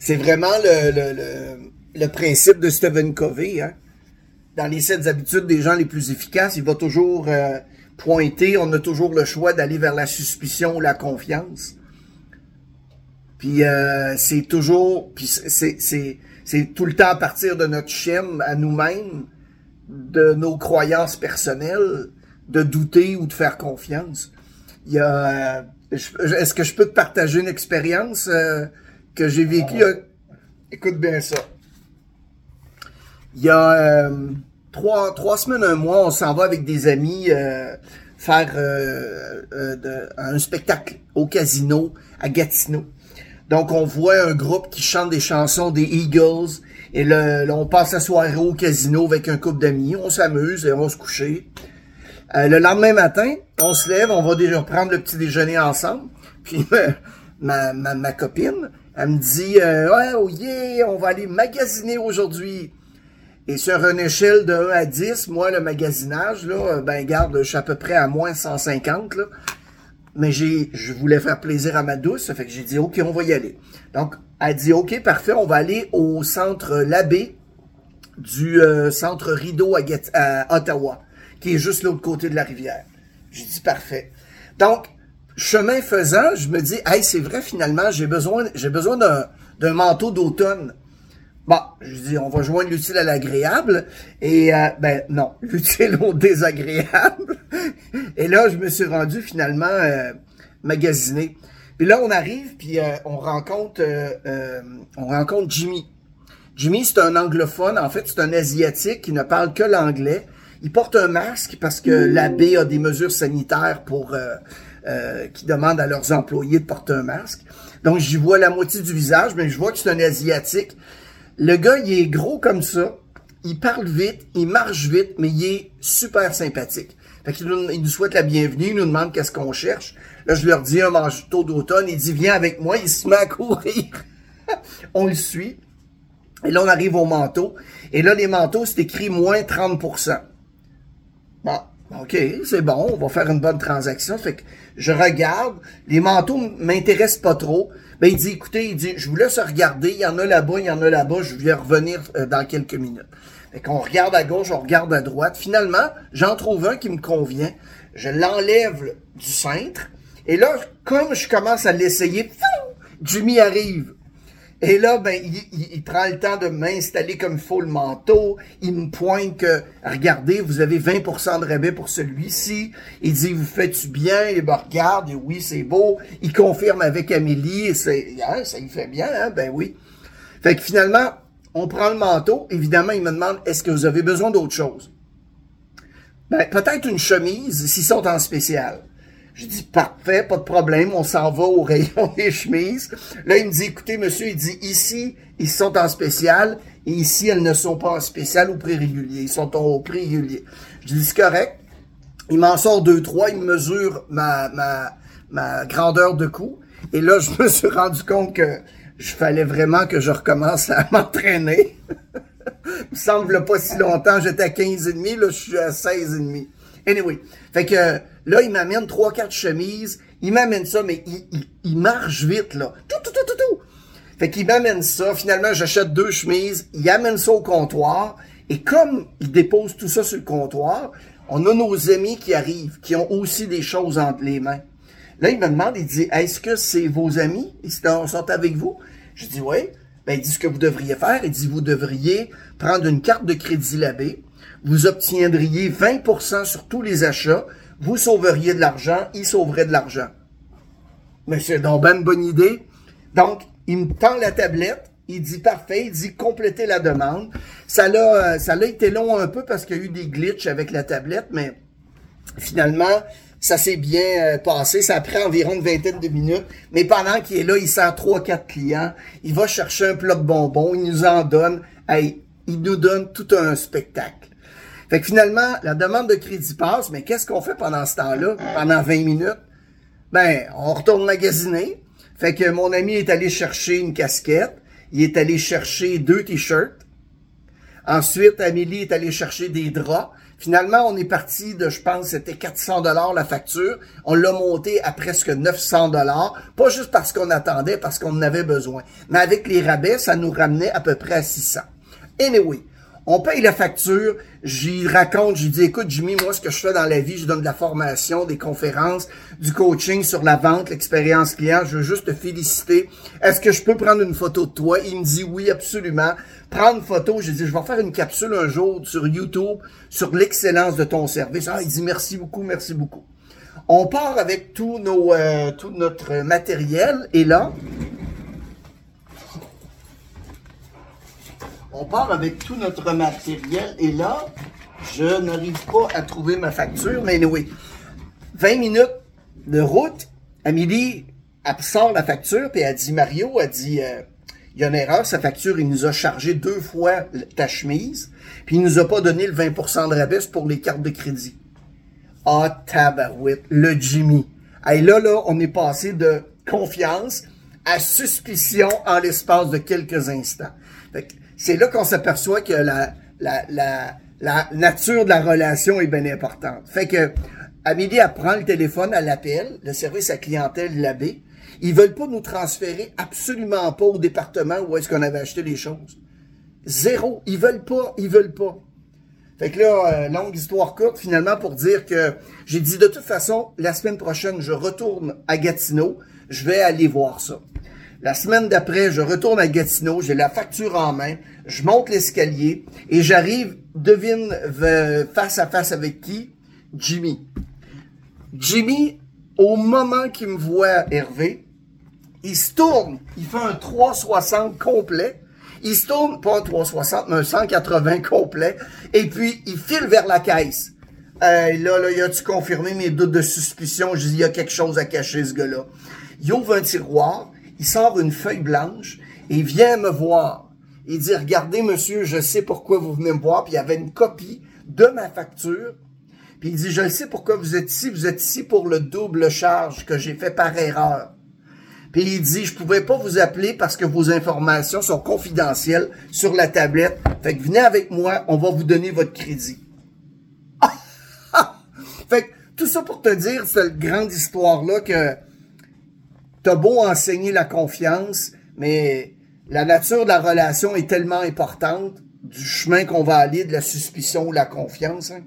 c'est vraiment le, le, le, principe de Stephen Covey. Hein? Dans les sept habitudes des gens les plus efficaces, il va toujours euh, pointer, on a toujours le choix d'aller vers la suspicion ou la confiance. Puis euh, c'est toujours, puis c'est, tout le temps à partir de notre chaîne à nous-mêmes, de nos croyances personnelles, de douter ou de faire confiance. Il y a, euh, est-ce que je peux te partager une expérience que j'ai vécue? Écoute bien ça. Il y a euh, trois, semaines, un mois, on s'en va avec des amis faire un spectacle au casino à Gatineau. Donc, on voit un groupe qui chante des chansons des Eagles. Et là, on passe la soirée au casino avec un couple d'amis. On s'amuse et on va se coucher. Euh, le lendemain matin, on se lève, on va déjà prendre le petit déjeuner ensemble. Puis ma copine, elle me dit euh, Ouais, oh on va aller magasiner aujourd'hui. Et sur une échelle de 1 à 10, moi, le magasinage, là, ben garde, je suis à peu près à moins 150. Là mais j'ai, je voulais faire plaisir à ma douce, ça fait que j'ai dit, OK, on va y aller. Donc, elle dit, OK, parfait, on va aller au centre Labbé du euh, centre Rideau à, Ottawa, qui est juste l'autre côté de la rivière. J'ai dit, parfait. Donc, chemin faisant, je me dis, hey, c'est vrai, finalement, j'ai besoin, j'ai besoin d'un, d'un manteau d'automne. Bon, je dis, on va joindre l'utile à l'agréable. Et euh, ben non, l'utile au désagréable. Et là, je me suis rendu finalement euh, magasiner. Puis là, on arrive, puis euh, on rencontre on rencontre Jimmy. Jimmy, c'est un anglophone. En fait, c'est un asiatique qui ne parle que l'anglais. Il porte un masque parce que l'abbé a des mesures sanitaires pour qui demandent à leurs employés de porter un masque. Donc, j'y vois la moitié du visage, mais je vois que c'est un asiatique. Le gars, il est gros comme ça. Il parle vite, il marche vite, mais il est super sympathique. Fait qu'il nous, il nous souhaite la bienvenue, il nous demande qu'est-ce qu'on cherche. Là, je leur dis un manteau d'automne. Il dit, viens avec moi. Il se met à courir. on le suit. Et là, on arrive au manteau. Et là, les manteaux, c'est écrit moins 30%. Bon, OK, c'est bon, on va faire une bonne transaction. Fait que je regarde, les manteaux m'intéressent pas trop. Ben, il dit, écoutez, il dit, je vous laisse regarder, il y en a là-bas, il y en a là-bas, je vais revenir euh, dans quelques minutes. Fait qu'on regarde à gauche, on regarde à droite. Finalement, j'en trouve un qui me convient. Je l'enlève du cintre. Et là, comme je commence à l'essayer, Jimmy arrive. Et là, ben, il, prend le temps de m'installer comme il faut le manteau. Il me pointe que, regardez, vous avez 20% de rabais pour celui-ci. Il dit, vous faites-tu bien? Il me regarde, et oui, c'est beau. Il confirme avec Amélie, et c'est, hein, ça y fait bien, hein? Ben oui. Fait que finalement, on prend le manteau. Évidemment, il me demande, est-ce que vous avez besoin d'autre chose? Ben, peut-être une chemise, s'ils sont en spécial. Je dis, parfait, pas de problème, on s'en va au rayon des chemises. Là, il me dit, écoutez, monsieur, il dit, ici, ils sont en spécial, et ici, elles ne sont pas en spécial ou prix régulier. Ils sont au prix régulier. Je dis, c'est correct. Il m'en sort deux, trois, il mesure ma, ma, ma grandeur de cou. Et là, je me suis rendu compte que je fallait vraiment que je recommence à m'entraîner. il me semble pas si longtemps, j'étais à 15 et demi, là, je suis à 16 et. Anyway, fait que là, il m'amène trois, quatre chemises. Il m'amène ça, mais il, marche vite, là. Tout, tout, tout, tout, tout. Fait qu'il m'amène ça. Finalement, j'achète deux chemises. Il amène ça au comptoir. Et comme il dépose tout ça sur le comptoir, on a nos amis qui arrivent, qui ont aussi des choses entre les mains. Là, il me demande, il dit, est-ce que c'est vos amis? Ils sont avec vous? Je dis, oui. Ben, il dit ce que vous devriez faire. Il dit, vous devriez prendre une carte de crédit labé vous obtiendriez 20% sur tous les achats, vous sauveriez de l'argent, il sauverait de l'argent. Mais c'est donc ben une bonne idée. Donc, il me tend la tablette, il dit parfait, il dit compléter la demande. Ça l'a, ça l'a été long un peu parce qu'il y a eu des glitches avec la tablette, mais finalement, ça s'est bien euh, passé. Ça pris environ une vingtaine de minutes. Mais pendant qu'il est là, il sent trois, quatre clients. Il va chercher un plat de bonbons. Il nous en donne. Hey, il nous donne tout un spectacle. Fait que finalement, la demande de crédit passe, mais qu'est-ce qu'on fait pendant ce temps-là, pendant 20 minutes? Ben, on retourne magasiner. Fait que mon ami est allé chercher une casquette. Il est allé chercher deux t-shirts. Ensuite, Amélie est allée chercher des draps. Finalement, on est parti de, je pense, c'était 400 dollars la facture. On l'a monté à presque 900 dollars. Pas juste parce qu'on attendait, parce qu'on en avait besoin. Mais avec les rabais, ça nous ramenait à peu près à 600. Anyway, on paye la facture, j'y raconte, j'y dis, écoute Jimmy, moi ce que je fais dans la vie, je donne de la formation, des conférences, du coaching sur la vente, l'expérience client, je veux juste te féliciter. Est-ce que je peux prendre une photo de toi? Il me dit oui, absolument. Prendre une photo, j'ai dit, je vais faire une capsule un jour sur YouTube sur l'excellence de ton service. Ah, il dit merci beaucoup, merci beaucoup. On part avec tout, nos, euh, tout notre matériel et là, on part avec tout notre matériel et là, je n'arrive pas à trouver ma facture, mais oui. 20 minutes de route, Amélie, elle sort la facture, puis elle dit, Mario, elle dit, euh, il y a une erreur, sa facture, il nous a chargé deux fois ta chemise, puis il nous a pas donné le 20% de rabais pour les cartes de crédit. Ah, tabarouette, le Jimmy. Et là, là, on est passé de confiance à suspicion en l'espace de quelques instants. C'est là qu'on s'aperçoit que la, la, la, nature de la relation est bien importante. Fait que Amélie, elle prend le téléphone, elle appelle, le service à clientèle l'abbé. Ils veulent pas nous transférer absolument pas au département où est-ce qu'on avait acheté les choses. Zéro. Ils veulent pas, ils veulent pas. Fait que là, euh, longue histoire courte, finalement, pour dire que j'ai dit de toute façon, la semaine prochaine, je retourne à Gatineau. Je vais aller voir ça. La semaine d'après, je retourne à Gatineau, j'ai la facture en main, je monte l'escalier et j'arrive, devine, face à face avec qui? Jimmy. Jimmy, au moment qu'il me voit Hervé, il se tourne, il fait un 360 complet. Il se tourne, pas un 360, mais un 180 complet. Et puis, il file vers la caisse. là, là, il a-tu confirmé mes doutes de suspicion? Je dis, il y a quelque chose à cacher, ce gars-là. Il ouvre un tiroir, il sort une feuille blanche et il vient me voir. Il dit, regardez monsieur, je sais pourquoi vous venez me voir. Puis il y avait une copie de ma facture. Puis il dit, je sais pourquoi vous êtes ici. Vous êtes ici pour le double charge que j'ai fait par erreur. Puis il dit, je pouvais pas vous appeler parce que vos informations sont confidentielles sur la tablette. Fait que venez avec moi, on va vous donner votre crédit. fait que tout ça pour te dire, cette grande histoire-là que t'as beau enseigner la confiance, mais la nature de la relation est tellement importante du chemin qu'on va aller, de la suspicion ou la confiance. Hein?